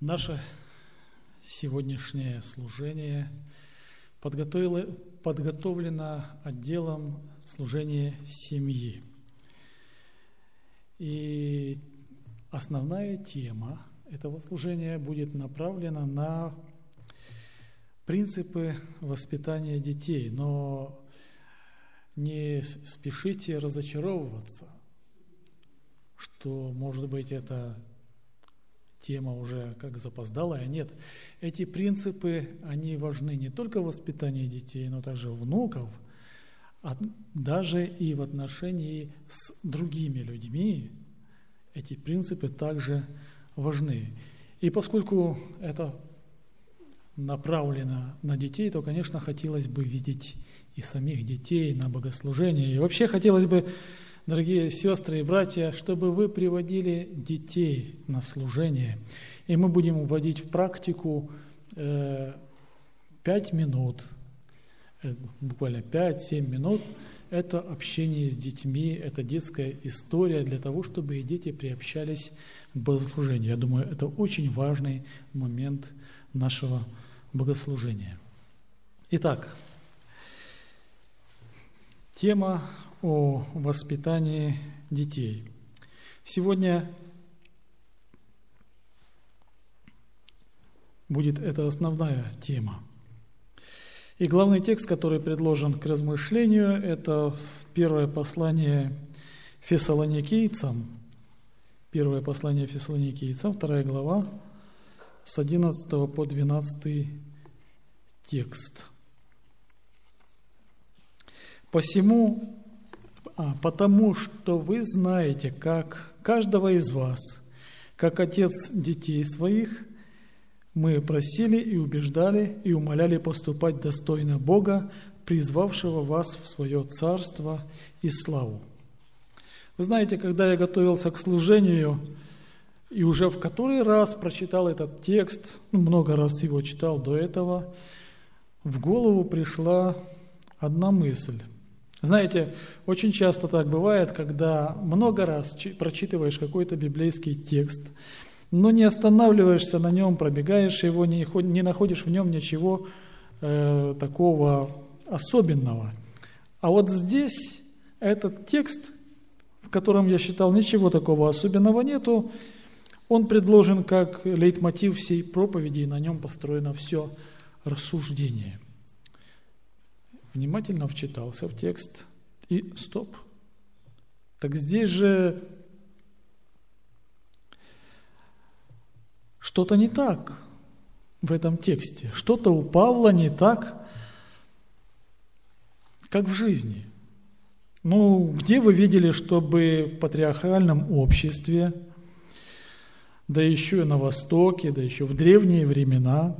Наше сегодняшнее служение подготовлено отделом служения семьи. И основная тема этого служения будет направлена на принципы воспитания детей, но не спешите разочаровываться, что, может быть, это тема уже как запоздалая. Нет, эти принципы, они важны не только в воспитании детей, но также внуков, а даже и в отношении с другими людьми. Эти принципы также важны. И поскольку это направлено на детей, то, конечно, хотелось бы видеть и самих детей на богослужение. И вообще хотелось бы дорогие сестры и братья, чтобы вы приводили детей на служение. И мы будем вводить в практику э, 5 минут, э, буквально 5-7 минут. Это общение с детьми, это детская история для того, чтобы и дети приобщались к богослужению. Я думаю, это очень важный момент нашего богослужения. Итак, тема о воспитании детей. Сегодня будет это основная тема. И главный текст, который предложен к размышлению, это первое послание фессалоникийцам. Первое послание фессалоникийцам, вторая глава, с 11 по 12 текст. «Посему потому что вы знаете, как каждого из вас, как отец детей своих, мы просили и убеждали и умоляли поступать достойно Бога, призвавшего вас в свое царство и славу. Вы знаете, когда я готовился к служению и уже в который раз прочитал этот текст, ну, много раз его читал до этого, в голову пришла одна мысль. Знаете, очень часто так бывает, когда много раз прочитываешь какой-то библейский текст, но не останавливаешься на нем, пробегаешь его, не, находишь в нем ничего э, такого особенного. А вот здесь этот текст, в котором я считал ничего такого особенного нету, он предложен как лейтмотив всей проповеди, и на нем построено все рассуждение – внимательно вчитался в текст и стоп. Так здесь же что-то не так в этом тексте. Что-то у Павла не так, как в жизни. Ну, где вы видели, чтобы в патриархальном обществе, да еще и на Востоке, да еще в древние времена,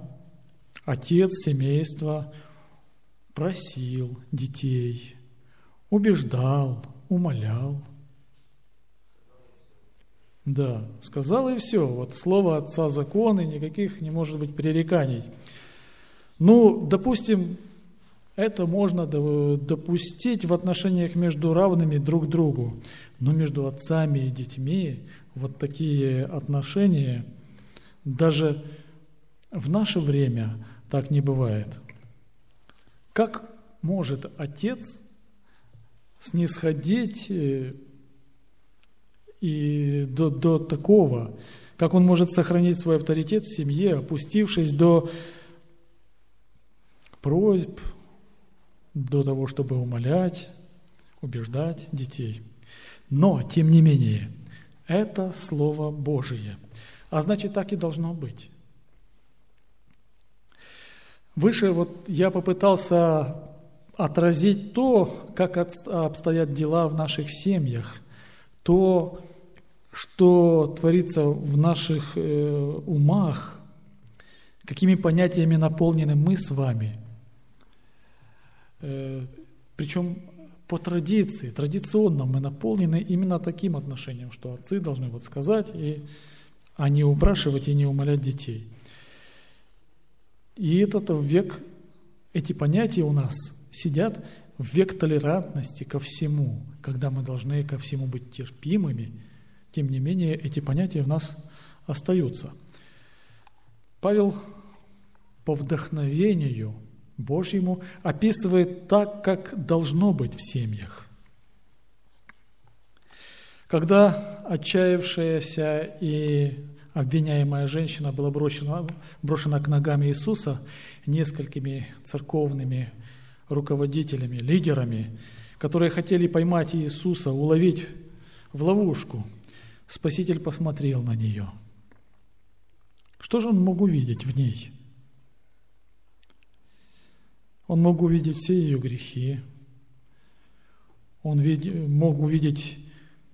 отец семейства – просил детей, убеждал, умолял. Да, сказал и все. Вот слово отца закон, и никаких не может быть пререканий. Ну, допустим, это можно допустить в отношениях между равными друг другу. Но между отцами и детьми вот такие отношения даже в наше время так не бывает. Как может отец снисходить э, и до, до такого, как он может сохранить свой авторитет в семье, опустившись до просьб, до того, чтобы умолять, убеждать детей. Но, тем не менее, это Слово Божие. А значит, так и должно быть. Выше вот я попытался отразить то, как обстоят дела в наших семьях, то, что творится в наших э, умах, какими понятиями наполнены мы с вами. Э, причем по традиции, традиционно мы наполнены именно таким отношением, что отцы должны вот сказать, и, а не упрашивать и не умолять детей – и этот век, эти понятия у нас сидят в век толерантности ко всему, когда мы должны ко всему быть терпимыми, тем не менее эти понятия в нас остаются. Павел по вдохновению Божьему описывает так, как должно быть в семьях. Когда отчаявшаяся и обвиняемая женщина была брошена, брошена к ногам Иисуса несколькими церковными руководителями, лидерами, которые хотели поймать Иисуса, уловить в ловушку, Спаситель посмотрел на нее. Что же он мог увидеть в ней? Он мог увидеть все ее грехи, он мог увидеть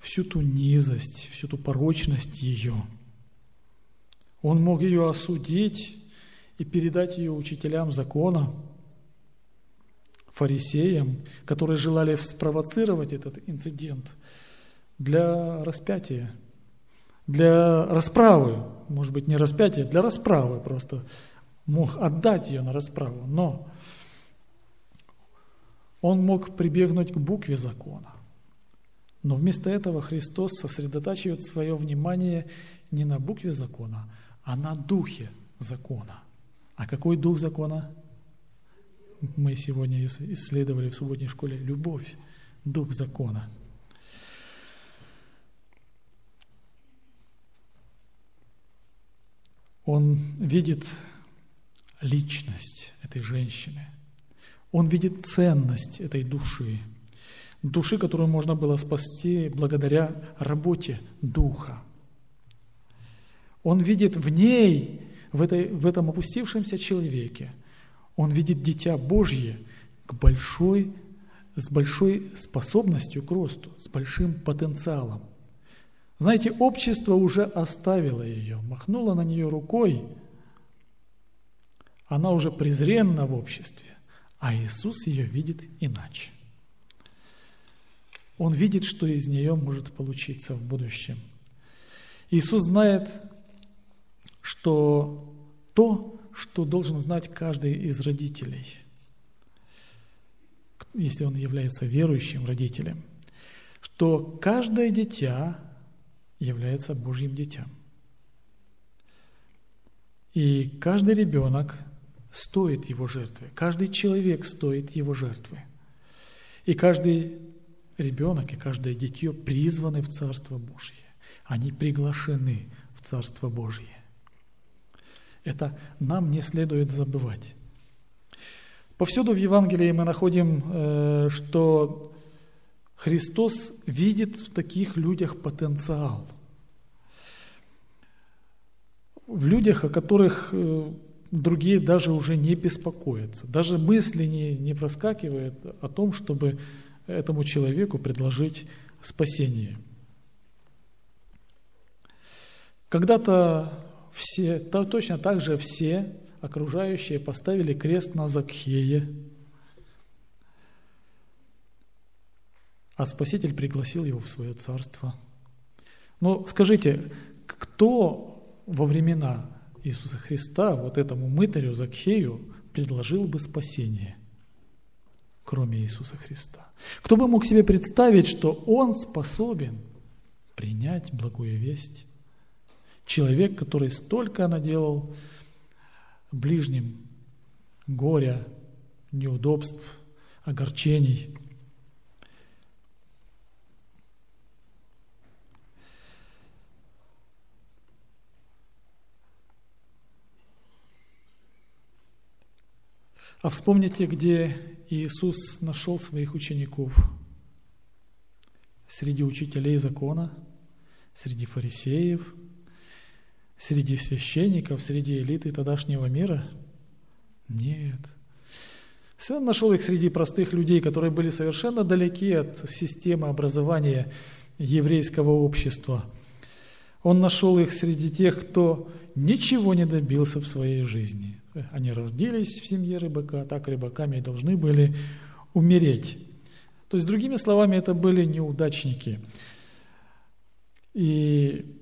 всю ту низость, всю ту порочность ее. Он мог ее осудить и передать ее учителям закона, фарисеям, которые желали спровоцировать этот инцидент для распятия, для расправы, может быть, не распятия, для расправы просто мог отдать ее на расправу, но он мог прибегнуть к букве закона. Но вместо этого Христос сосредотачивает свое внимание не на букве закона, а на духе закона. А какой дух закона? Мы сегодня исследовали в субботней школе любовь, дух закона. Он видит личность этой женщины. Он видит ценность этой души – души, которую можно было спасти благодаря работе Духа. Он видит в ней, в, этой, в этом опустившемся человеке, он видит дитя Божье к большой, с большой способностью к росту, с большим потенциалом. Знаете, общество уже оставило ее, махнуло на нее рукой, она уже презренна в обществе, а Иисус ее видит иначе. Он видит, что из нее может получиться в будущем. Иисус знает, что то, что должен знать каждый из родителей, если он является верующим родителем, что каждое дитя является Божьим детям. И каждый ребенок стоит его жертвы, каждый человек стоит его жертвы. И каждый ребенок и каждое дитё призваны в Царство Божье. Они приглашены в Царство Божье. Это нам не следует забывать. Повсюду в Евангелии мы находим, э, что Христос видит в таких людях потенциал. В людях, о которых э, другие даже уже не беспокоятся. Даже мысли не, не проскакивают о том, чтобы этому человеку предложить спасение. Когда-то все, то, точно так же все окружающие поставили крест на Закхее, а Спаситель пригласил его в свое царство. Но скажите, кто во времена Иисуса Христа вот этому мытарю Закхею предложил бы спасение – кроме Иисуса Христа. Кто бы мог себе представить, что Он способен принять благую весть? Человек, который столько наделал ближним горя, неудобств, огорчений. А вспомните, где Иисус нашел своих учеников среди учителей закона, среди фарисеев, среди священников, среди элиты тогдашнего мира? Нет. Он нашел их среди простых людей, которые были совершенно далеки от системы образования еврейского общества. Он нашел их среди тех, кто ничего не добился в своей жизни – они родились в семье рыбака, так рыбаками и должны были умереть. То есть, другими словами, это были неудачники. И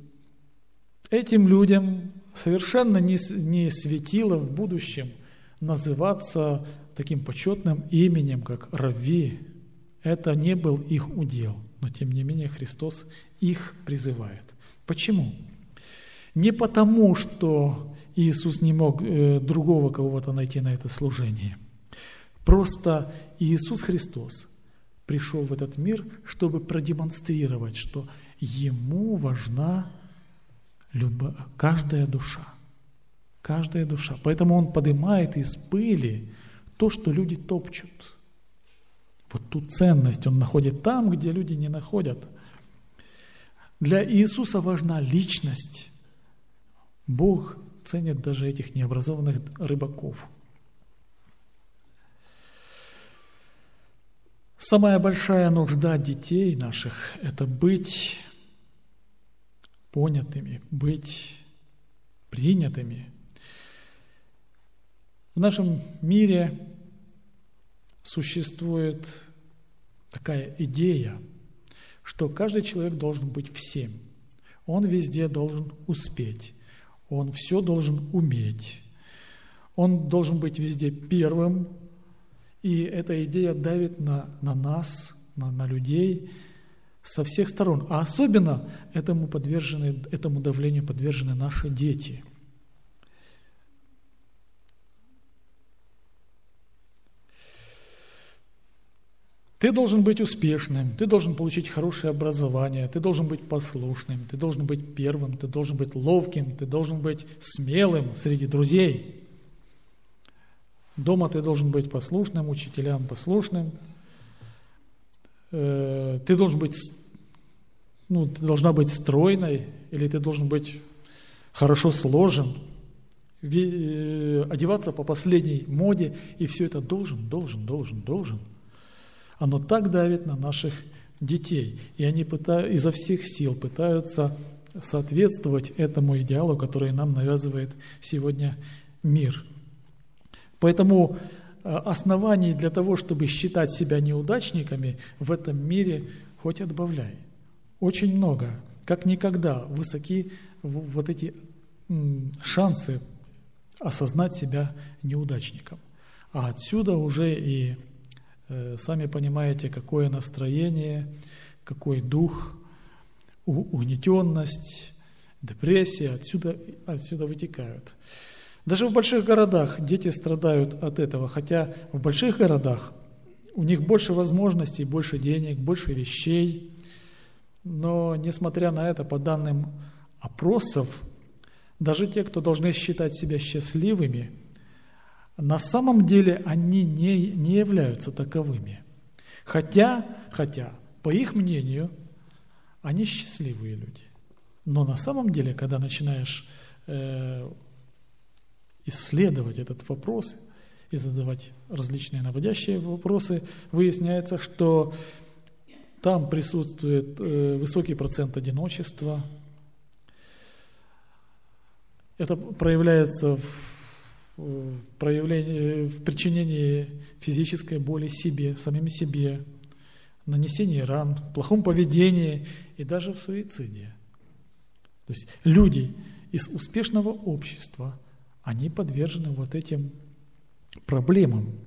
этим людям совершенно не, не светило в будущем называться таким почетным именем, как Рави. Это не был их удел, но тем не менее Христос их призывает. Почему? Не потому, что Иисус не мог э, другого кого-то найти на это служение. Просто Иисус Христос пришел в этот мир, чтобы продемонстрировать, что Ему важна любо, каждая душа. Каждая душа. Поэтому Он поднимает из пыли то, что люди топчут. Вот ту ценность Он находит там, где люди не находят. Для Иисуса важна личность. Бог ценит даже этих необразованных рыбаков. Самая большая нужда детей наших – это быть понятыми, быть принятыми. В нашем мире существует такая идея, что каждый человек должен быть всем. Он везде должен успеть. Он все должен уметь. Он должен быть везде первым. И эта идея давит на, на нас, на, на людей со всех сторон. А особенно этому, подвержены, этому давлению подвержены наши дети – Ты должен быть успешным, ты должен получить хорошее образование, ты должен быть послушным, ты должен быть первым, ты должен быть ловким, ты должен быть смелым среди друзей. Дома ты должен быть послушным, учителям послушным. Э, ты должен быть, ну, ты должна быть стройной, или ты должен быть хорошо сложен, э, одеваться по последней моде, и все это должен, должен, должен, должен – оно так давит на наших детей. И они пытаются, изо всех сил пытаются соответствовать этому идеалу, который нам навязывает сегодня мир. Поэтому оснований для того, чтобы считать себя неудачниками в этом мире хоть отбавляй. Очень много. Как никогда высоки вот эти шансы осознать себя неудачником. А отсюда уже и Э, сами понимаете, какое настроение, какой дух, угнетенность, депрессия отсюда, отсюда вытекают. Даже в больших городах дети страдают от этого, хотя в больших городах у них больше возможностей, больше денег, больше вещей. Но несмотря на это, по данным опросов, даже те, кто должны считать себя счастливыми – на самом деле они не, не являются таковыми. Хотя, хотя, по их мнению, они счастливые люди. Но на самом деле, когда начинаешь э, исследовать этот вопрос и задавать различные наводящие вопросы, выясняется, что там присутствует э, высокий процент одиночества. Это проявляется в проявлении, в причинении физической боли себе, самим себе, нанесении ран, плохом поведении и даже в суициде. То есть люди из успешного общества, они подвержены вот этим проблемам.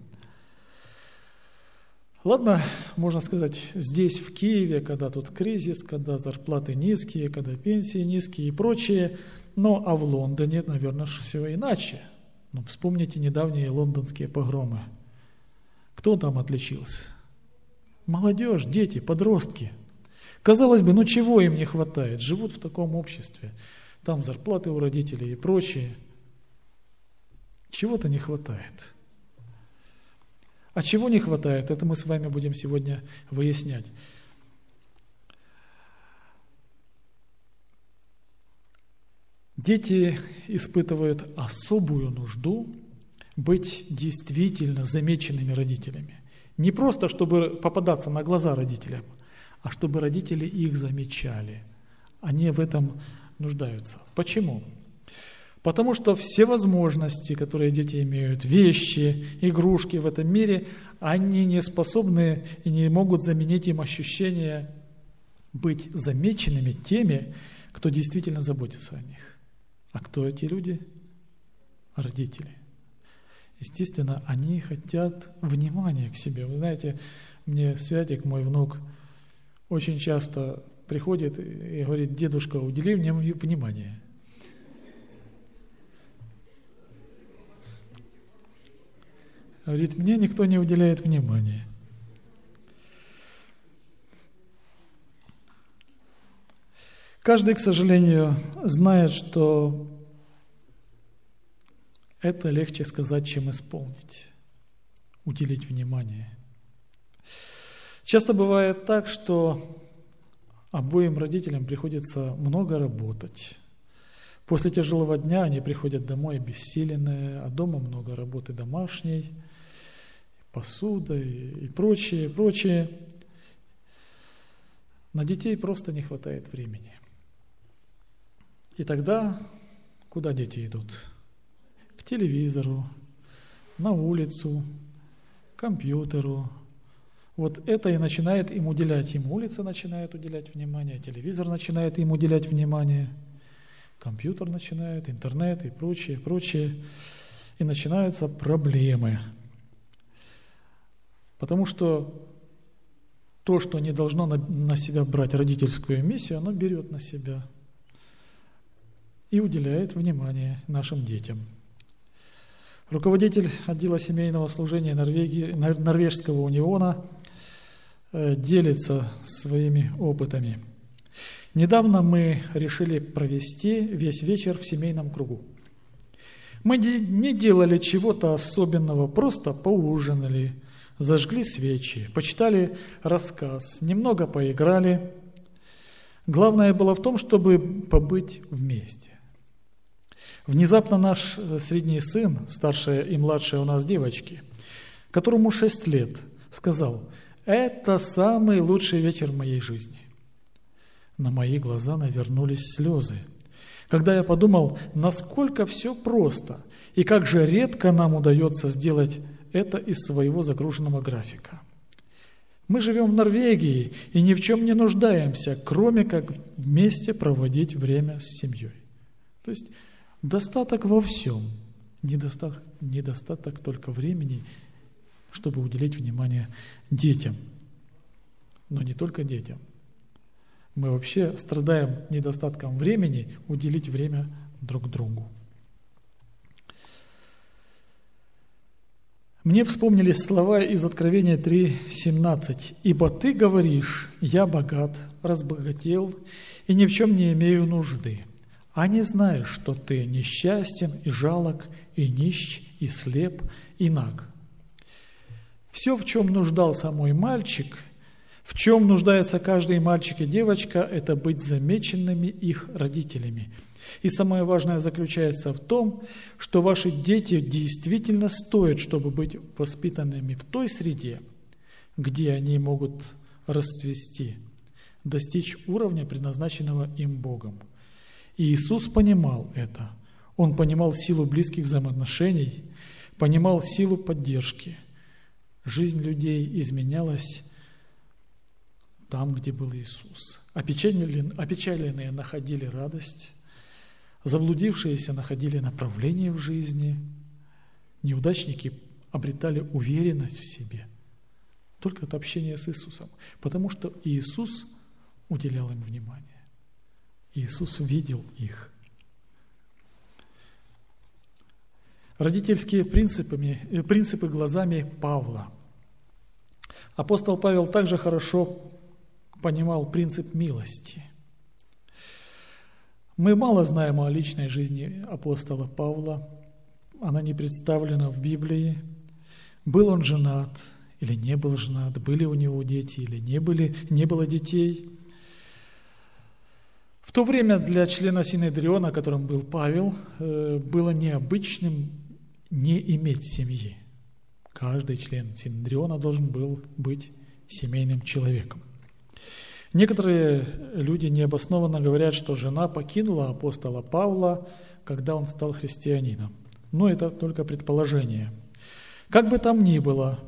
Ладно, можно сказать, здесь, в Киеве, когда тут кризис, когда зарплаты низкие, когда пенсии низкие и прочее, но а в Лондоне, наверное, все иначе – ну, вспомните недавние лондонские погромы. Кто там отличился? Молодежь, дети, подростки. Казалось бы, ну чего им не хватает? Живут в таком обществе. Там зарплаты у родителей и прочее. Чего-то не хватает. А чего не хватает, это мы с вами будем сегодня выяснять. Дети испытывают особую нужду быть действительно замеченными родителями. Не просто, чтобы попадаться на глаза родителям, а чтобы родители их замечали. Они в этом нуждаются. Почему? Потому что все возможности, которые дети имеют, вещи, игрушки в этом мире, они не способны и не могут заменить им ощущение быть замеченными теми, кто действительно заботится о них. А кто эти люди? Родители. Естественно, они хотят внимания к себе. Вы знаете, мне Святик, мой внук, очень часто приходит и говорит, дедушка, удели мне внимание. Говорит, мне никто не уделяет внимания. Каждый, к сожалению, знает, что это легче сказать, чем исполнить, уделить внимание. Часто бывает так, что обоим родителям приходится много работать. После тяжелого дня они приходят домой обессиленные, а дома много работы домашней, посуда и, и прочее, прочее. На детей просто не хватает времени. И тогда куда дети идут? К телевизору, на улицу, к компьютеру, вот это и начинает им уделять. Им улица начинает уделять внимание, телевизор начинает им уделять внимание, компьютер начинает, интернет и прочее, прочее. И начинаются проблемы. Потому что то, что не должно на, себя брать родительскую миссию, оно берет на себя и уделяет внимание нашим детям. Руководитель отдела семейного служения Норвегии, Норвежского униона Э, делится своими опытами. Недавно мы решили провести весь вечер в семейном кругу. Мы не делали чего-то особенного, просто поужинали, зажгли свечи, почитали рассказ, немного поиграли. Главное было в том, чтобы побыть вместе. Внезапно наш э, средний сын, старшая и младшая у нас девочки, которому шесть лет, сказал – это самый лучший вечер в моей жизни. На мои глаза навернулись слезы, когда я подумал, насколько все просто и как же редко нам удается сделать это из своего загруженного графика. Мы живем в Норвегии и ни в чем не нуждаемся, кроме как вместе проводить время с семьей. То есть достаток во всем, недостаток, недостаток только времени чтобы уделить внимание детям. Но не только детям. Мы вообще страдаем недостатком времени уделить время друг другу. Мне вспомнились слова из Откровения 3.17. «Ибо ты говоришь, я богат, разбогател и ни в чем не имею нужды, а не знаешь, что ты несчастен и жалок, и нищ, и слеп, и наг. Все, в чем нуждался мой мальчик, в чем нуждается каждый мальчик и девочка, это быть замеченными их родителями. И самое важное заключается в том, что ваши дети действительно стоят, чтобы быть воспитанными в той среде, где они могут расцвести, достичь уровня, предназначенного им Богом. И Иисус понимал это. Он понимал силу близких взаимоотношений, понимал силу поддержки – Жизнь людей изменялась там, где был Иисус. Опечаленные, находили радость, заблудившиеся находили направление в жизни, неудачники обретали уверенность в себе. Только от общения с Иисусом. Потому что Иисус уделял им внимание. Иисус видел их. Родительские принципы, э, принципы глазами Павла – Апостол Павел также хорошо понимал принцип милости. Мы мало знаем о личной жизни апостола Павла. Она не представлена в Библии. Был он женат или не был женат, были у него дети или не, были, не было детей. В то время для члена Синедриона, которым был Павел, э, было необычным не иметь семьи. Каждый член Синдриона должен был быть семейным человеком. Некоторые люди необоснованно говорят, что жена покинула апостола Павла, когда он стал христианином. Но это только предположение. Как бы там ни было,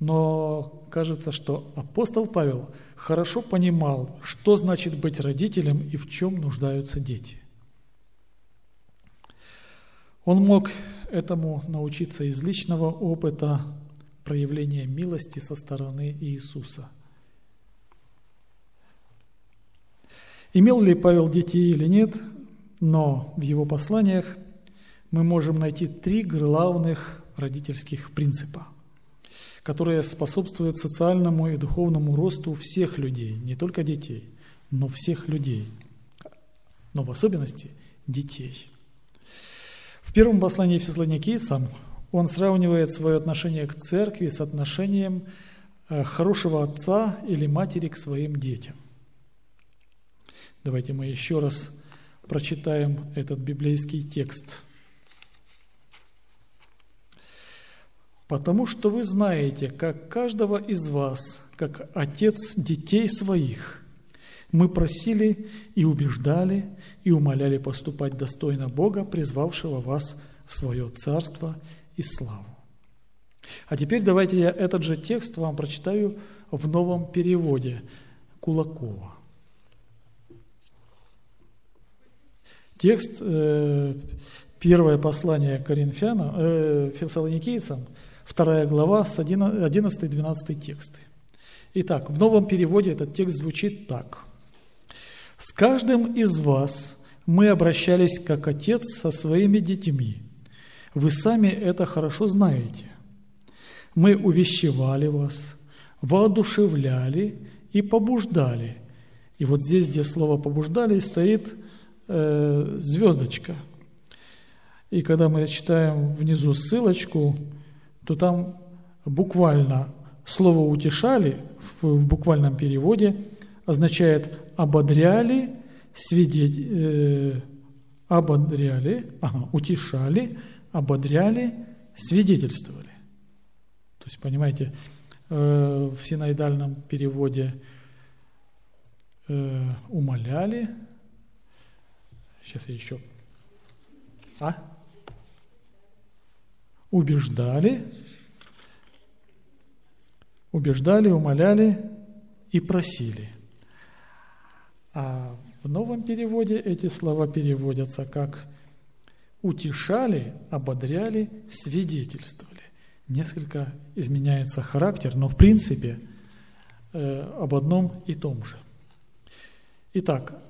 но кажется, что апостол Павел хорошо понимал, что значит быть родителем и в чем нуждаются дети. Он мог этому научиться из личного опыта проявления милости со стороны Иисуса. Имел ли Павел детей или нет, но в его посланиях мы можем найти три главных родительских принципа, которые способствуют социальному и духовному росту всех людей, не только детей, но всех людей, но в особенности детей. В первом послании Фессалоникийцам он сравнивает свое отношение к церкви с отношением э, хорошего отца или матери к своим детям. Давайте мы еще раз прочитаем этот библейский текст. «Потому что вы знаете, как каждого из вас, как отец детей своих, мы просили и убеждали, и умоляли поступать достойно Бога, призвавшего вас в свое царство и славу». А теперь давайте я этот же текст вам прочитаю в новом переводе Кулакова. Текст, э, первое послание Коринфянам, э, Фессалоникийцам, вторая глава, с 11-12 тексты. Итак, в новом переводе этот текст звучит так. «С каждым из вас мы обращались как отец со своими детьми. Вы сами это хорошо знаете. Мы увещевали вас, воодушевляли и побуждали». И вот здесь, где слово «побуждали», стоит э, звездочка. И когда мы читаем внизу ссылочку, то там буквально слово «утешали» в, в буквальном переводе означает «ободряли», свидеть, э, ободряли, ага, утешали, ободряли, свидетельствовали. То есть, понимаете, э, в синоидальном переводе э, умоляли, Сейчас я еще. А? Убеждали, убеждали, умоляли и просили. А в новом переводе эти слова переводятся как утешали, ободряли, свидетельствовали. Несколько изменяется характер, но в принципе э, об одном и том же. Итак,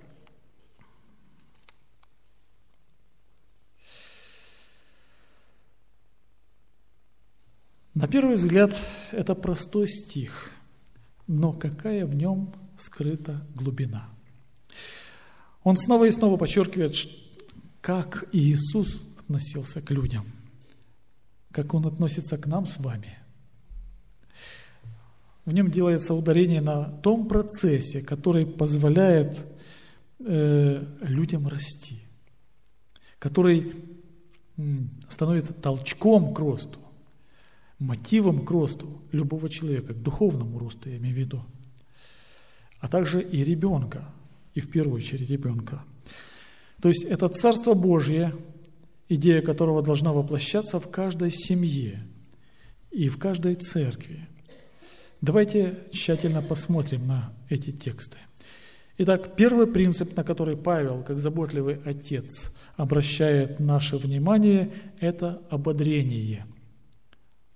На первый взгляд это простой стих, но какая в нем скрыта глубина. Он снова и снова подчеркивает, как Иисус относился к людям, как Он относится к нам с вами. В нем делается ударение на том процессе, который позволяет э, людям расти, который становится толчком к росту мотивом к росту любого человека, к духовному росту, я имею в виду, а также и ребенка, и в первую очередь ребенка. То есть это Царство Божье, идея которого должна воплощаться в каждой семье и в каждой церкви. Давайте тщательно посмотрим на эти тексты. Итак, первый принцип, на который Павел, как заботливый отец, обращает наше внимание, это ободрение –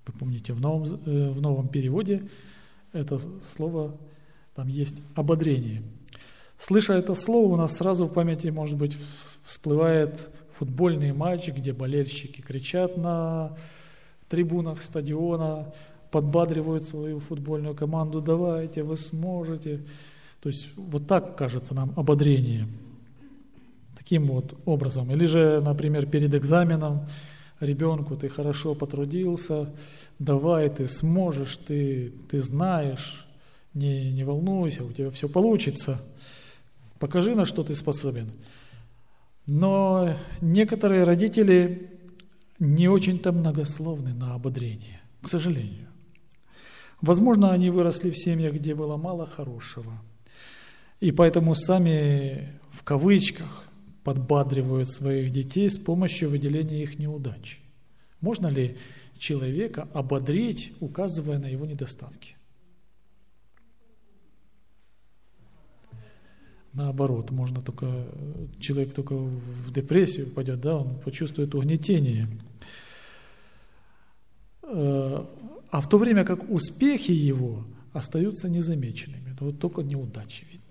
вы помните, в новом, э, в новом переводе это слово, там есть ободрение. Слыша это слово, у нас сразу в памяти, может быть, всплывает футбольный матч, где болельщики кричат на трибунах стадиона, подбадривают свою футбольную команду, давайте, вы сможете. То есть вот так кажется нам ободрение. Таким вот образом. Или же, например, перед экзаменом ребенку, ты хорошо потрудился, давай, ты сможешь, ты, ты знаешь, не, не волнуйся, у тебя все получится, покажи, на что ты способен. Но некоторые родители не очень-то многословны на ободрение, к сожалению. Возможно, они выросли в семьях, где было мало хорошего, и поэтому сами в кавычках подбадривают своих детей с помощью выделения их неудач. Можно ли человека ободрить, указывая на его недостатки? Наоборот, можно только, человек только в депрессию упадет, да, он почувствует угнетение. Э, а в то время как успехи его остаются незамеченными, вот только неудачи видны.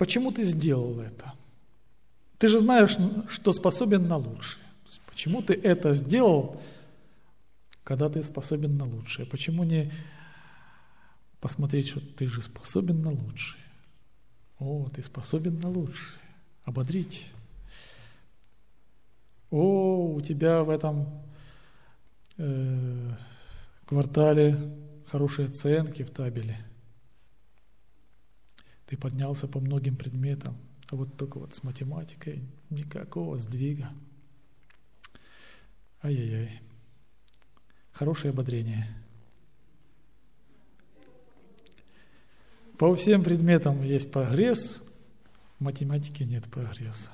Почему ты сделал это? Ты же знаешь, что способен на лучшее. Почему ты это сделал, когда ты способен на лучшее? Почему не посмотреть, что ты же способен на лучшее? О, ты способен на лучшее. Ободрить. О, у тебя в этом э, квартале хорошие оценки в табеле. Ты поднялся по многим предметам, а вот только вот с математикой никакого сдвига. Ай-яй-яй. Хорошее ободрение. По всем предметам есть прогресс, в математике нет прогресса.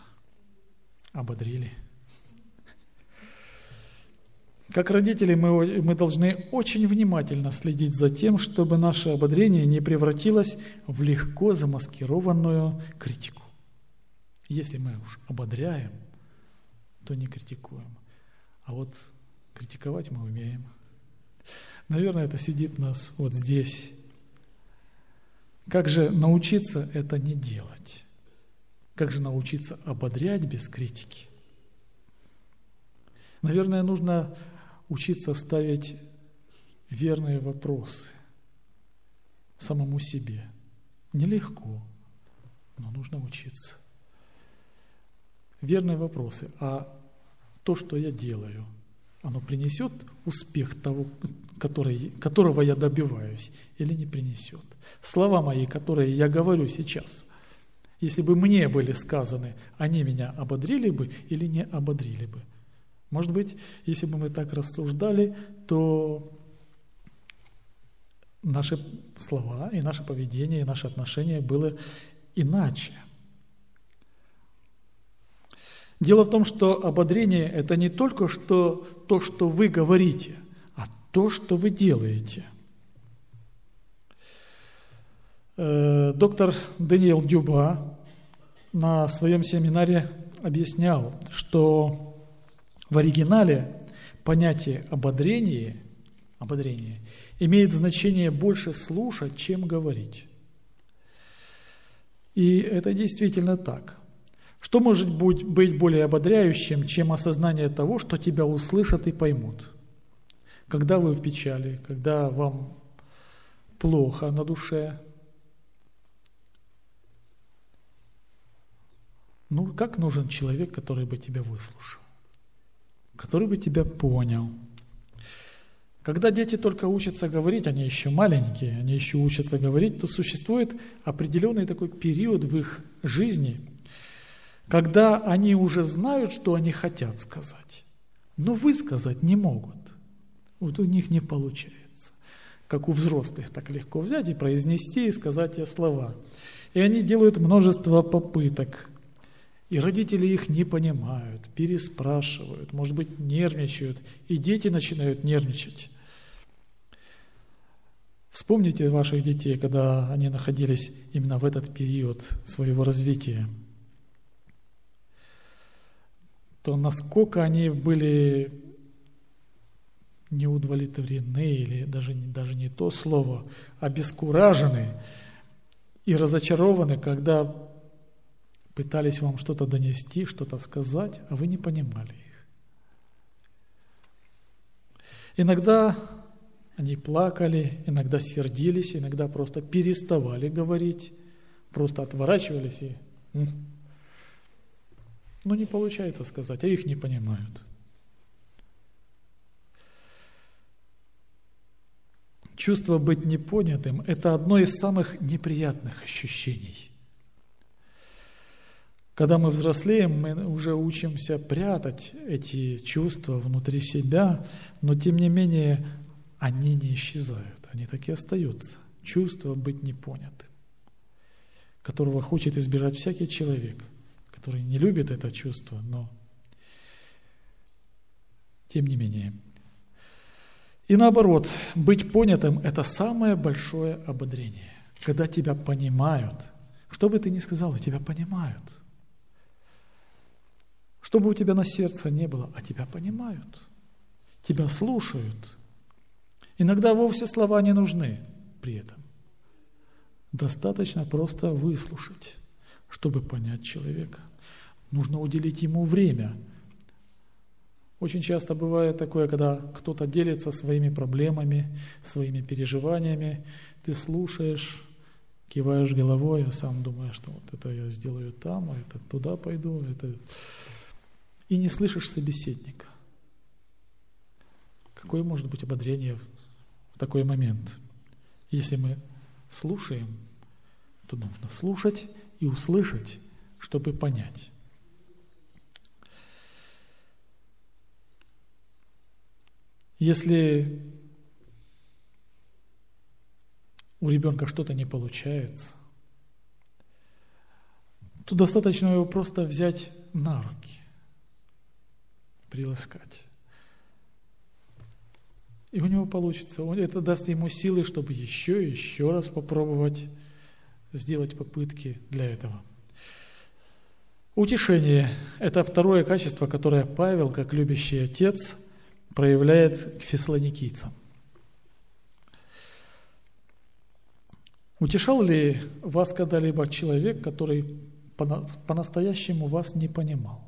Ободрили. Как родители мы, мы должны очень внимательно следить за тем, чтобы наше ободрение не превратилось в легко замаскированную критику. Если мы уж ободряем, то не критикуем. А вот критиковать мы умеем. Наверное, это сидит нас вот здесь. Как же научиться это не делать? Как же научиться ободрять без критики? Наверное, нужно учиться ставить верные вопросы самому себе. Нелегко, но нужно учиться. Верные вопросы. А то, что я делаю, оно принесет успех того, который, которого я добиваюсь, или не принесет? Слова мои, которые я говорю сейчас, если бы мне были сказаны, они меня ободрили бы или не ободрили бы – может быть, если бы мы так рассуждали, то наши слова и наше поведение, и наше отношение было иначе. Дело в том, что ободрение – это не только что, то, что вы говорите, а то, что вы делаете. Э, доктор Даниэл Дюба на своем семинаре объяснял, что в оригинале понятие ободрение, ободрение имеет значение больше слушать, чем говорить. И это действительно так. Что может быть, быть более ободряющим, чем осознание того, что тебя услышат и поймут? Когда вы в печали, когда вам плохо на душе, ну как нужен человек, который бы тебя выслушал? Который бы тебя понял. Когда дети только учатся говорить, они еще маленькие, они еще учатся говорить, то существует определенный такой период в их жизни, когда они уже знают, что они хотят сказать, но высказать не могут. Вот у них не получается. Как у взрослых, так легко взять и произнести, и сказать те слова. И они делают множество попыток и родители их не понимают, переспрашивают, может быть, нервничают, и дети начинают нервничать. Вспомните ваших детей, когда они находились именно в этот период своего развития. То насколько они были неудовлетворены, или даже, даже не то слово, обескуражены и разочарованы, когда пытались вам что-то донести, что-то сказать, а вы не понимали их. Иногда они плакали, иногда сердились, иногда просто переставали говорить, просто отворачивались и... Ну, не получается сказать, а их не понимают. Чувство быть непонятым – это одно из самых неприятных ощущений – когда мы взрослеем, мы уже учимся прятать эти чувства внутри себя, но тем не менее они не исчезают, они так и остаются. Чувство быть непонятым, которого хочет избирать всякий человек, который не любит это чувство, но тем не менее. И наоборот, быть понятым – это самое большое ободрение, когда тебя понимают. Что бы ты ни сказал, тебя понимают – что бы у тебя на сердце не было, а тебя понимают, тебя слушают. Иногда вовсе слова не нужны при этом. Достаточно просто выслушать, чтобы понять человека. Нужно уделить ему время, Очень часто бывает такое, когда кто-то делится своими проблемами, своими переживаниями, ты слушаешь, киваешь головой, а сам думаешь, что вот это я сделаю там, а это туда пойду, это... и не слышишь собеседника. Какое может быть ободрение в такой момент? Если мы слушаем, то нужно слушать и услышать, чтобы понять. Если у ребенка что-то не получается, то достаточно его просто взять на руки, приласкать. И у него получится. Это даст ему силы, чтобы еще и еще раз попробовать сделать попытки для этого. Утешение – это второе качество, которое Павел, как любящий отец, проявляет к фессалоникийцам. Утешал ли вас когда-либо человек, который по-настоящему вас не понимал?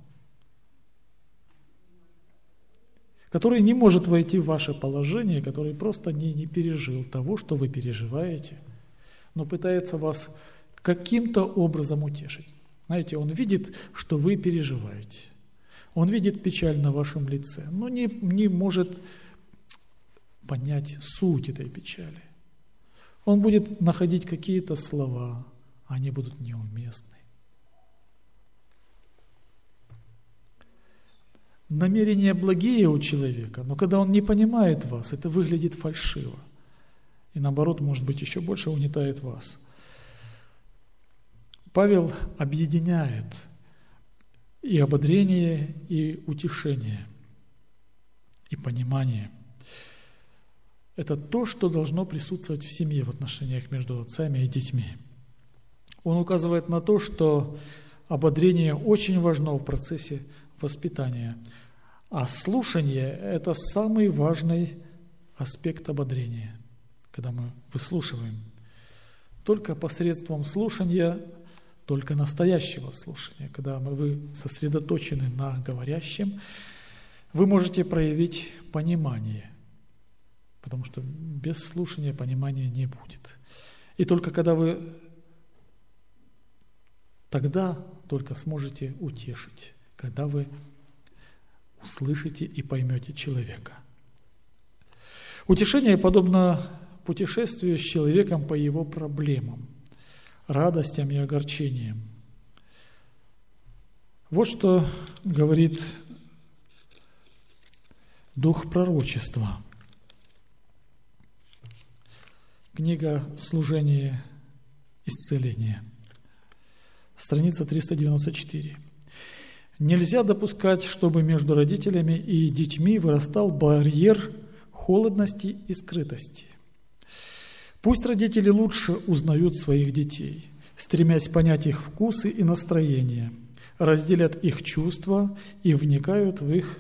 Который не может войти в ваше положение, который просто не, не пережил того, что вы переживаете, но пытается вас каким-то образом утешить. Знаете, он видит, что вы переживаете – он видит печаль на вашем лице, но не, не может понять суть этой печали. Он будет находить какие-то слова, а они будут неуместны. Намерения благие у человека, но когда он не понимает вас, это выглядит фальшиво. И наоборот, может быть, еще больше угнетает вас. Павел объединяет и ободрение, и утешение, и понимание. Это то, что должно присутствовать в семье в отношениях между отцами и детьми. Он указывает на то, что ободрение очень важно в процессе воспитания, а слушание – это самый важный аспект ободрения, когда мы выслушиваем. Только посредством слушания только настоящего слушания, когда вы сосредоточены на говорящем, вы можете проявить понимание, потому что без слушания понимания не будет. И только когда вы тогда только сможете утешить, когда вы услышите и поймете человека. Утешение подобно путешествию с человеком по его проблемам – радостям и огорчениям. Вот что говорит дух пророчества. Книга «Служение исцеления», страница 394. Нельзя допускать, чтобы между родителями и детьми вырастал барьер холодности и скрытости. Пусть родители лучше узнают своих детей, стремясь понять их вкусы и настроения, разделят их чувства и вникают в их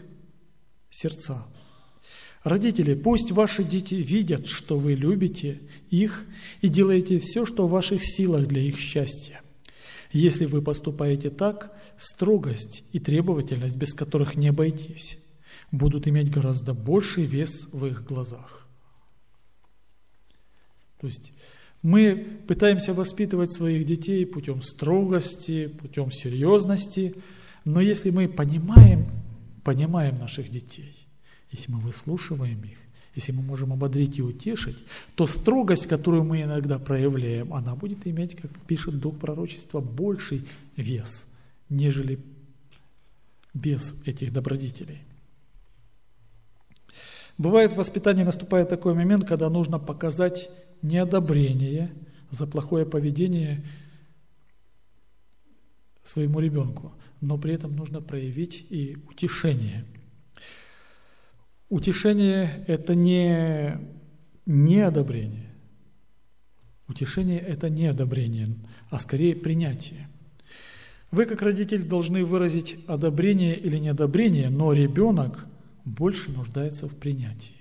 сердца. Родители, пусть ваши дети видят, что вы любите их и делаете все, что в ваших силах для их счастья. Если вы поступаете так, строгость и требовательность, без которых не обойтись, будут иметь гораздо больший вес в их глазах. То есть мы пытаемся воспитывать своих детей путем строгости, путем серьезности, но если мы понимаем, понимаем наших детей, если мы выслушиваем их, если мы можем ободрить и утешить, то строгость, которую мы иногда проявляем, она будет иметь, как пишет Дух пророчества, больший вес, нежели без этих добродетелей. Бывает в воспитании наступает такой момент, когда нужно показать неодобрение за плохое поведение своему ребенку, но при этом нужно проявить и утешение. Утешение – это не, не одобрение. Утешение – это не одобрение, а скорее принятие. Вы, как родитель, должны выразить одобрение или неодобрение, но ребенок больше нуждается в принятии.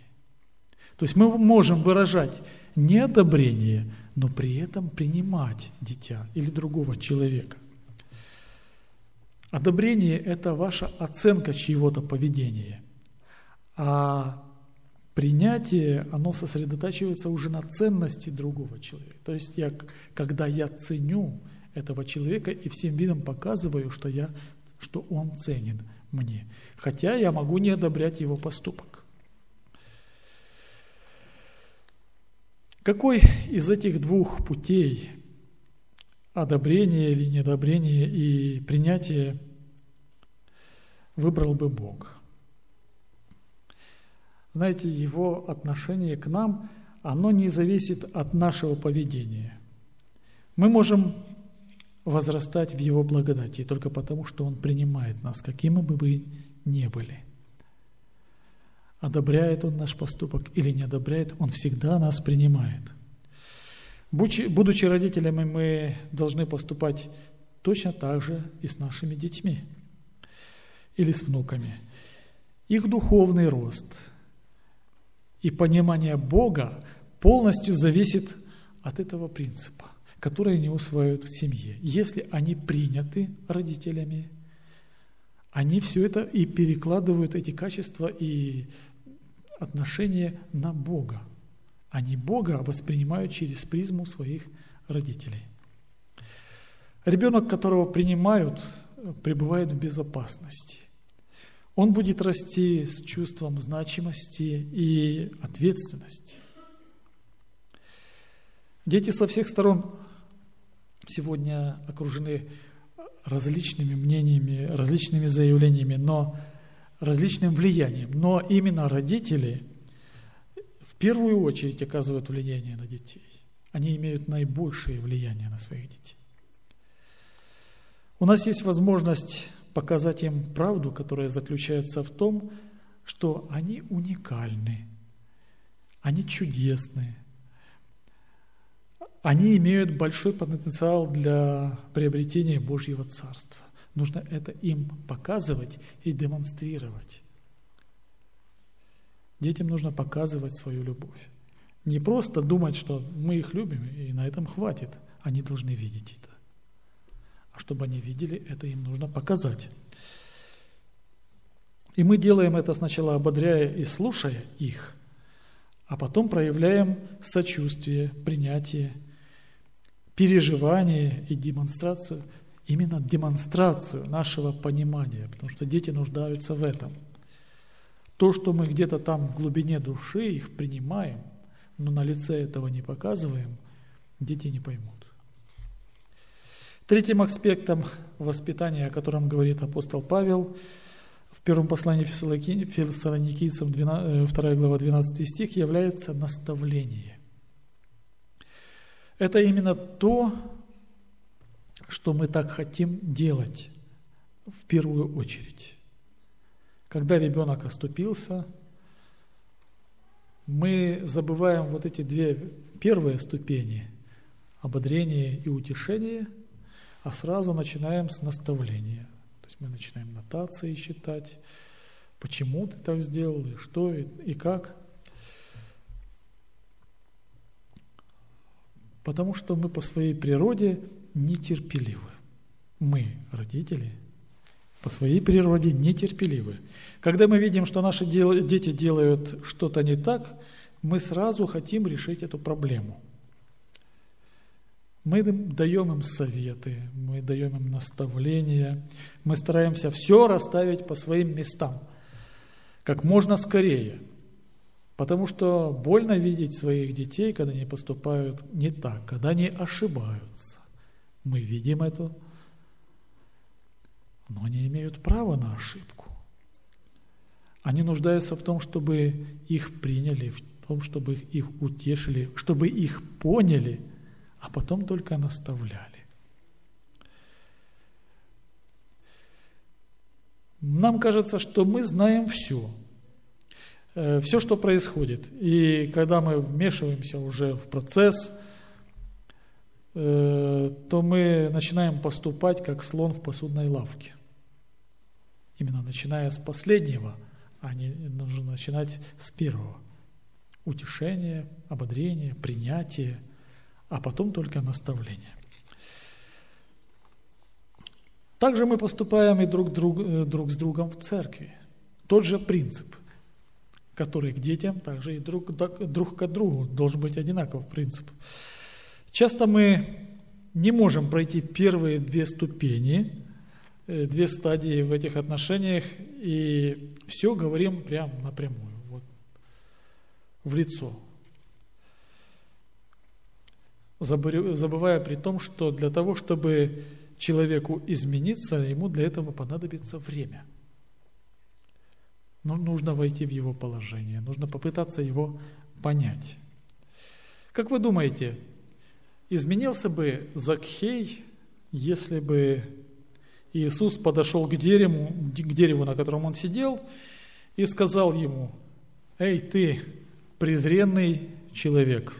То есть мы можем выражать не одобрение, но при этом принимать дитя или другого человека. Одобрение – это ваша оценка чьего-то поведения. А принятие, оно сосредотачивается уже на ценности другого человека. То есть я, когда я ценю этого человека и всем видом показываю, что, я, что он ценен мне. Хотя я могу не одобрять его поступок. Какой из этих двух путей одобрения или неодобрения и принятия выбрал бы Бог? Знаете, его отношение к нам, оно не зависит от нашего поведения. Мы можем возрастать в Его благодати только потому, что Он принимает нас, какими бы мы ни были. Одобряет Он наш поступок или не одобряет, Он всегда нас принимает. Будучи родителями, мы должны поступать точно так же и с нашими детьми или с внуками. Их духовный рост и понимание Бога полностью зависит от этого принципа которые они усваивают в семье. Если они приняты родителями, они все это и перекладывают эти качества и отношения на Бога. Они Бога воспринимают через призму своих родителей. Ребенок, которого принимают, пребывает в безопасности. Он будет расти с чувством значимости и ответственности. Дети со всех сторон сегодня окружены различными мнениями, различными заявлениями, но различным влиянием. Но именно родители в первую очередь оказывают влияние на детей. Они имеют наибольшее влияние на своих детей. У нас есть возможность показать им правду, которая заключается в том, что они уникальны, они чудесные – они имеют большой потенциал для приобретения Божьего Царства. Нужно это им показывать и демонстрировать. Детям нужно показывать свою любовь. Не просто думать, что мы их любим, и на этом хватит. Они должны видеть это. Чтобы они видели, это им нужно показать. И мы делаем это сначала ободряя и слушая их, а потом проявляем сочувствие, принятие переживание и демонстрацию, именно демонстрацию нашего понимания, потому что дети нуждаются в этом. То, что мы где-то там в глубине души их принимаем, но на лице этого не показываем, дети не поймут. Третьим аспектом воспитания, о котором говорит апостол Павел, в первом послании Фессалоникийцам 2 глава 12 стих является наставление. Это именно то, что мы так хотим делать в первую очередь. Когда ребенок оступился, мы забываем вот эти две первые ступени – ободрение и утешение, а сразу начинаем с наставления. То есть мы начинаем нотации считать, почему ты так сделал, и что, и, и как – Потому что мы по своей природе нетерпеливы. Мы, родители, по своей природе нетерпеливы. Когда мы видим, что наши дети делают что-то не так, мы сразу хотим решить эту проблему. Мы даем им советы, мы даем им наставления, мы стараемся все расставить по своим местам, как можно скорее – Потому что больно видеть своих детей, когда они поступают не так, когда они ошибаются. Мы видим это, но они имеют право на ошибку. Они нуждаются в том, чтобы их приняли, в том, чтобы их утешили, чтобы их поняли, а потом только наставляли. Нам кажется, что мы знаем все – Э, все, что происходит. И когда мы вмешиваемся уже в процесс, э, то мы начинаем поступать как слон в посудной лавке. Именно начиная с последнего, а не нужно начинать с первого. Утешение, ободрение, принятие, а потом только наставление. Также мы поступаем и друг, друг, э, друг с другом в церкви. Тот же принцип – который к детям, также и друг, друг к другу. Должен быть одинаков принцип. Часто мы не можем пройти первые две ступени, э, две стадии в этих отношениях, и все говорим прям напрямую, вот, в лицо. Забывая при том, что для того, чтобы человеку измениться, ему для этого понадобится время – ну, нужно войти в его положение, нужно попытаться его понять. Как вы думаете, изменился бы Закхей, если бы Иисус подошел к дереву, к дереву, на котором он сидел, и сказал ему, «Эй, ты, презренный человек,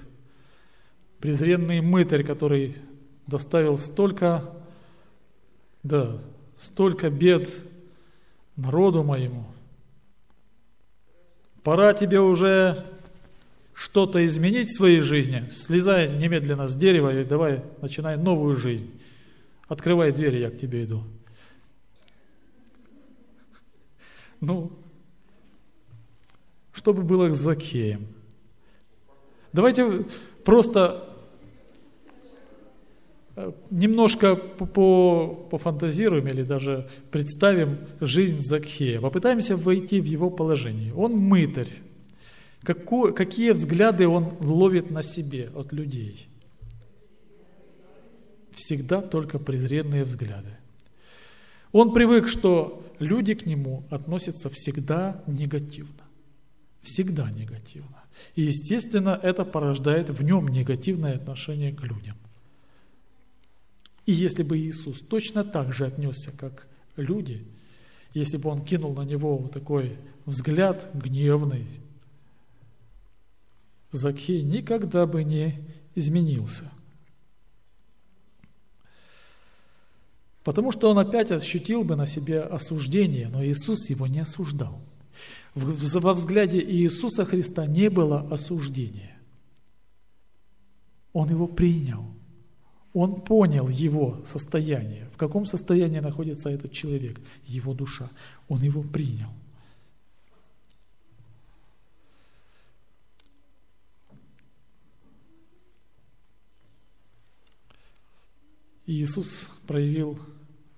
презренный мытарь, который доставил столько, да, столько бед народу моему, Пора тебе уже что-то изменить в своей жизни. Слезай немедленно с дерева и давай, начинай новую жизнь. Открывай двери, я к тебе иду. Ну, что бы было с Закеем? Давайте просто э, немножко пофантазируем или даже представим жизнь Закхея, попытаемся войти в его положение. Он мытарь. Какой, какие взгляды он ловит на себе от людей? Всегда только презренные взгляды. Он привык, что люди к нему относятся всегда негативно. Всегда негативно. И, естественно, это порождает в нем негативное отношение к людям. И если бы Иисус точно так же отнесся, как люди, если бы он кинул на него вот такой взгляд гневный, Закхей никогда бы не изменился. Потому что он опять ощутил бы на себе осуждение, но Иисус его не осуждал. Во взгляде Иисуса Христа не было осуждения. Он его принял – он понял его состояние, в каком состоянии находится этот человек, его душа. Он его принял. Иисус проявил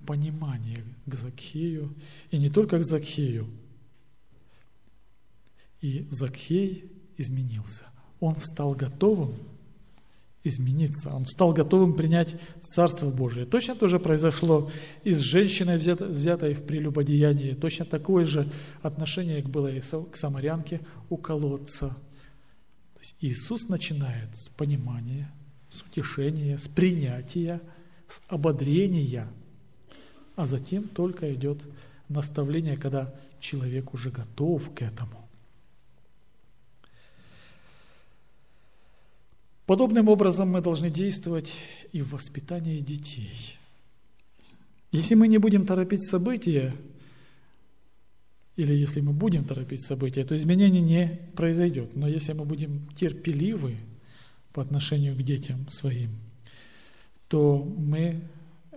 понимание к Закхею, и не только к Закхею. И Закхей изменился. Он стал готовым измениться. Он стал готовым принять Царство Божие. Точно то же произошло и с женщиной, взятой в прелюбодеянии. Точно такое же отношение было и к самарянке у колодца. То есть Иисус начинает с понимания, с утешения, с принятия, с ободрения, а затем только идет наставление, когда человек уже готов к этому. Подобным образом мы должны действовать и в воспитании детей. Если мы не будем торопить события, или если мы будем торопить события, то изменение не произойдет. Но если мы будем терпеливы по отношению к детям своим, то мы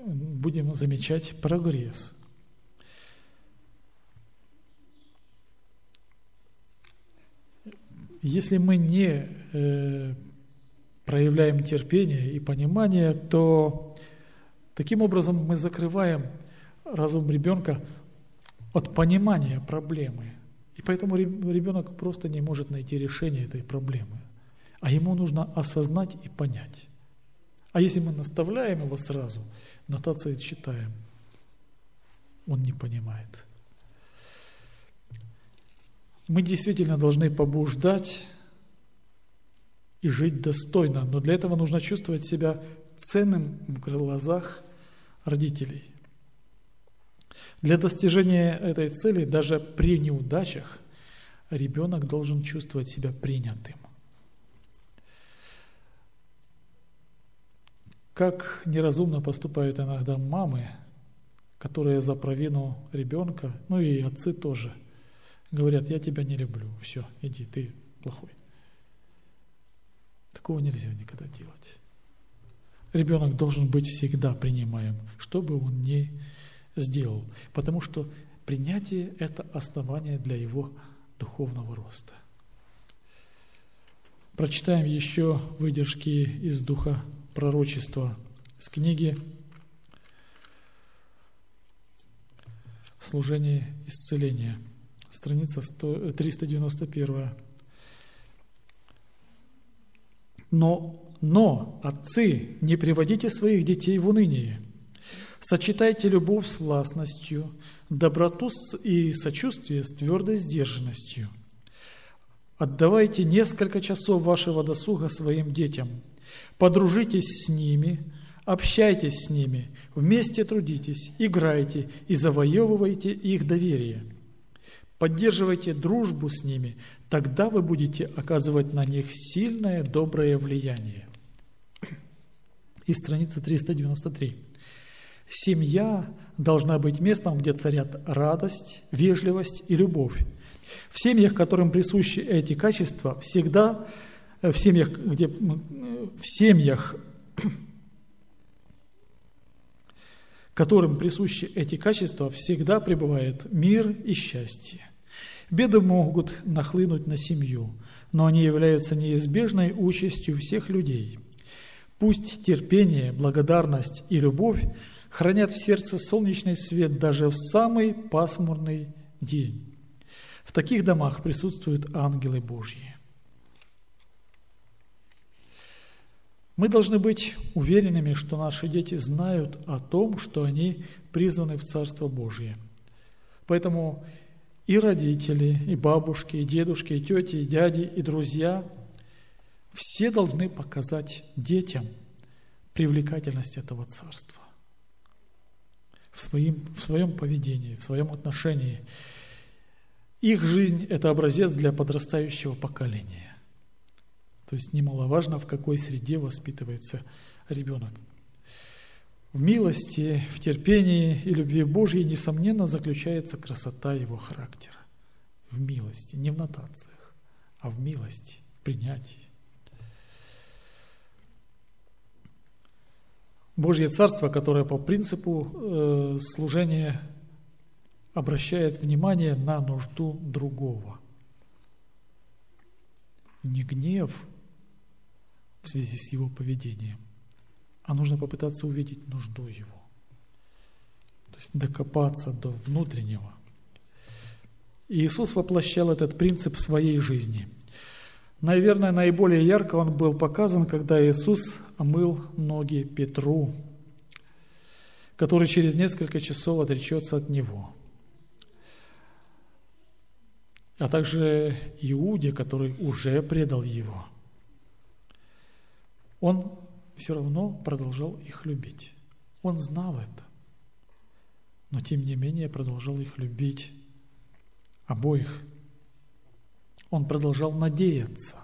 будем замечать прогресс. Если мы не э, проявляем терпение и понимание, то таким образом мы закрываем разум ребенка от понимания проблемы. И поэтому ребенок просто не может найти решение этой проблемы. А ему нужно осознать и понять. А если мы наставляем его сразу, нотации читаем, он не понимает. Мы действительно должны побуждать и жить достойно. Но для этого нужно чувствовать себя ценным в глазах родителей. Для достижения этой цели даже при неудачах ребенок должен чувствовать себя принятым. Как неразумно поступают иногда мамы, которые за провину ребенка, ну и отцы тоже, говорят, я тебя не люблю, все, иди, ты плохой. Такого нельзя никогда делать. Ребенок должен быть всегда принимаем, что бы он ни сделал. Потому что принятие – это основание для его духовного роста. Прочитаем еще выдержки из Духа пророчества с книги «Служение исцеления», страница 391. Но, но, отцы, не приводите своих детей в уныние. Сочетайте любовь с властностью, доброту и сочувствие с твердой сдержанностью. Отдавайте несколько часов вашего досуга своим детям. Подружитесь с ними, общайтесь с ними, вместе трудитесь, играйте и завоевывайте их доверие. Поддерживайте дружбу с ними, тогда вы будете оказывать на них сильное, доброе влияние. И страница 393. Семья должна быть местом, где царят радость, вежливость и любовь. В семьях, которым присущи эти качества, всегда, э, в семьях, где, в семьях, которым присущи эти качества, всегда пребывает мир и счастье. Беды могут нахлынуть на семью, но они являются неизбежной участью всех людей. Пусть терпение, благодарность и любовь хранят в сердце солнечный свет даже в самый пасмурный день. В таких домах присутствуют ангелы Божьи. Мы должны быть уверенными, что наши дети знают о том, что они призваны в Царство Божье. Поэтому и родители, и бабушки, и дедушки, и тети, и дяди, и друзья все должны показать детям привлекательность этого царства в, своим, в своем поведении, в своем отношении. Их жизнь – это образец для подрастающего поколения. То есть немаловажно, в какой среде воспитывается ребенок. В милости, в терпении и любви Божьей, несомненно, заключается красота его характера. В милости, не в нотациях, а в милости, в принятии. Божье Царство, которое по принципу э, служения обращает внимание на нужду другого. Не гнев в связи с его поведением, а нужно попытаться увидеть нужду его. То есть докопаться до внутреннего. Иисус воплощал этот принцип в своей жизни – Наверное, наиболее ярко он был показан, когда Иисус омыл ноги Петру, который через несколько часов отречется от него. А также Иуде, который уже предал его. Он все равно продолжал их любить. Он знал это. Но тем не менее продолжал их любить обоих – он продолжал надеяться.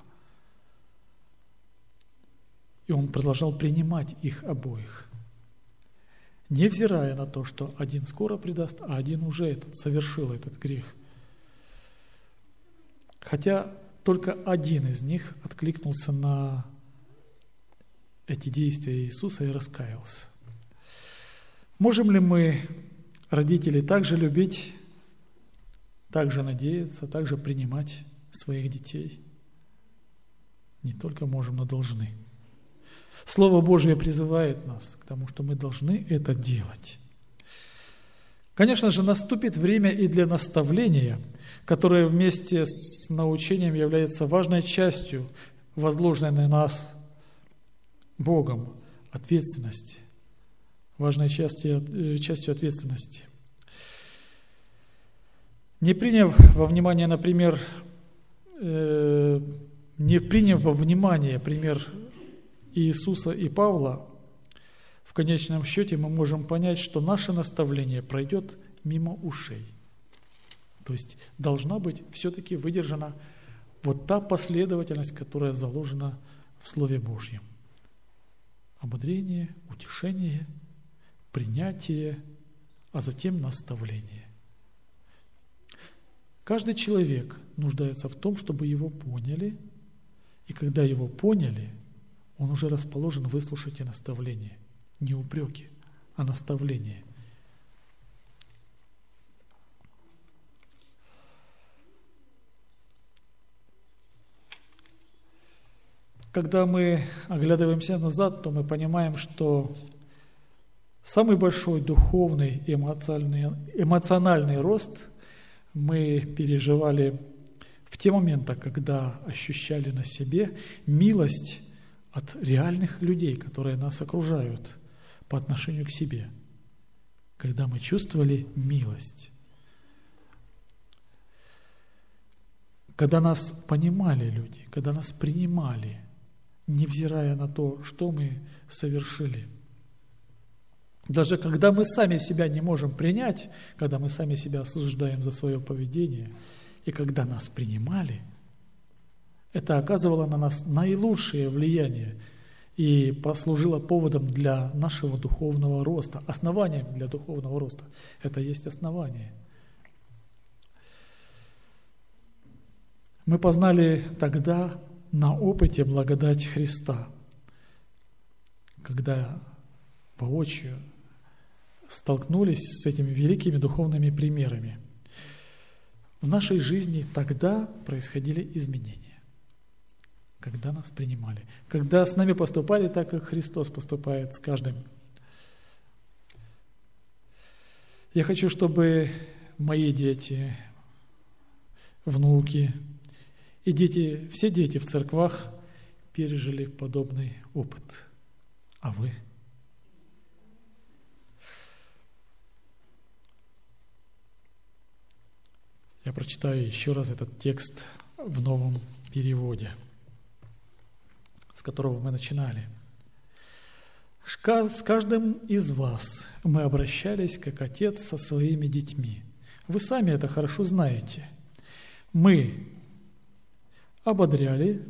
И он продолжал принимать их обоих. Невзирая на то, что один скоро предаст, а один уже этот, совершил этот грех. Хотя только один из них откликнулся на эти действия Иисуса и раскаялся. Можем ли мы, родители, также любить, также надеяться, также принимать своих детей. Не только можем, но должны. Слово Божие призывает нас к тому, что мы должны это делать. Конечно же, наступит время и для наставления, которое вместе с научением является важной частью возложенной на нас Богом ответственности, важной частью, э, частью ответственности. Не приняв во внимание, например, Э, не приняв во внимание пример Иисуса и Павла, в конечном счете мы можем понять, что наше наставление пройдет мимо ушей. То есть должна быть все-таки выдержана вот та последовательность, которая заложена в Слове Божьем. Ободрение, утешение, принятие, а затем наставление. Каждый человек нуждается в том, чтобы его поняли, и когда его поняли, он уже расположен выслушать и наставление. Не упреки, а наставление. Когда мы оглядываемся назад, то мы понимаем, что самый большой духовный эмоциональный, эмоциональный рост мы переживали в те моменты, когда ощущали на себе милость от реальных людей, которые нас окружают по отношению к себе. Когда мы чувствовали милость. Когда нас понимали люди, когда нас принимали, невзирая на то, что мы совершили. Даже когда мы сами себя не можем принять, когда мы сами себя осуждаем за свое поведение – и когда нас принимали, это оказывало на нас наилучшее влияние и послужило поводом для нашего духовного роста, основанием для духовного роста. Это есть основание. Мы познали тогда на опыте благодать Христа, когда воочию столкнулись с этими великими духовными примерами – в нашей жизни тогда происходили изменения, когда нас принимали, когда с нами поступали так, как Христос поступает с каждым. Я хочу, чтобы мои дети, внуки и дети, все дети в церквах пережили подобный опыт. А вы – Я прочитаю еще раз этот текст в новом переводе, с которого мы начинали. С каждым из вас мы обращались как отец со своими детьми. Вы сами это хорошо знаете. Мы ободряли,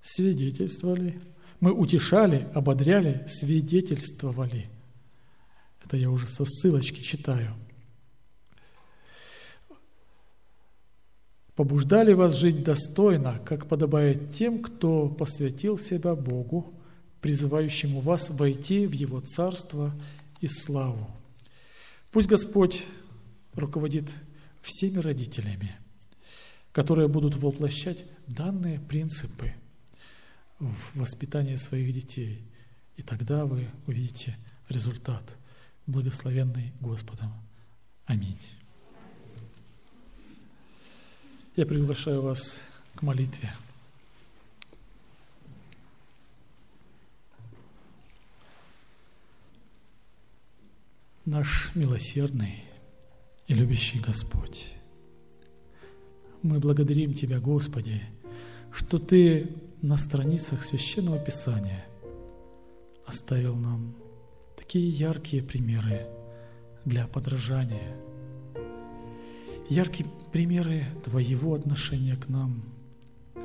свидетельствовали, мы утешали, ободряли, свидетельствовали. Это я уже со ссылочки читаю – побуждали вас жить достойно, как подобает тем, кто посвятил себя Богу, призывающему вас войти в Его Царство и славу. Пусть Господь руководит всеми родителями, которые будут воплощать данные принципы в воспитании своих детей. И тогда вы увидите результат, благословенный Господом. Аминь. Я приглашаю вас к молитве. Наш милосердный и любящий Господь, мы благодарим Тебя, Господи, что Ты на страницах Священного Писания оставил нам такие яркие примеры для подражания – яркие примеры Твоего отношения к нам,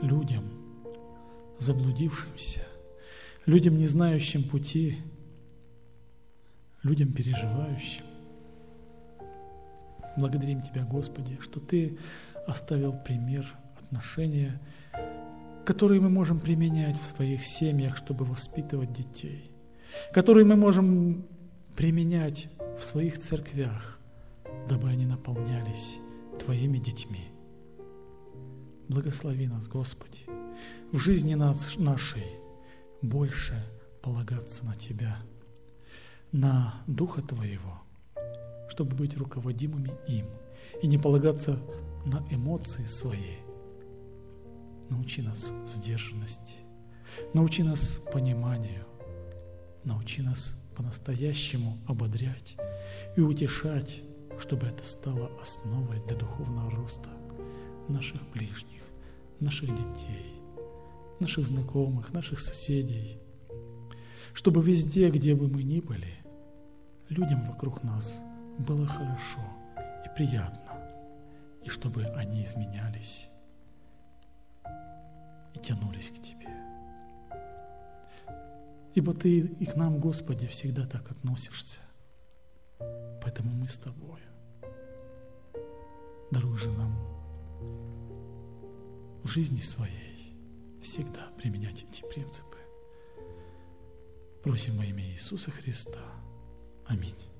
людям, заблудившимся, людям, не знающим пути, людям, переживающим. Благодарим Тебя, Господи, что Ты оставил пример отношения, которые мы можем применять в своих семьях, чтобы воспитывать детей, которые мы можем применять в своих церквях, дабы они наполнялись Твоими детьми. Благослови нас, Господи, в жизни нашей больше полагаться на Тебя, на Духа Твоего, чтобы быть руководимыми им и не полагаться на эмоции свои. Научи нас сдержанности, научи нас пониманию, научи нас по-настоящему ободрять и утешать чтобы это стало основой для духовного роста наших ближних, наших детей, наших знакомых, наших соседей, чтобы везде, где бы мы ни были, людям вокруг нас было хорошо и приятно, и чтобы они изменялись и тянулись к Тебе. Ибо Ты и к нам, Господи, всегда так относишься. Поэтому мы с Тобою даруй нам в жизни своей всегда применять эти принципы. Просим во имя Иисуса Христа. Аминь.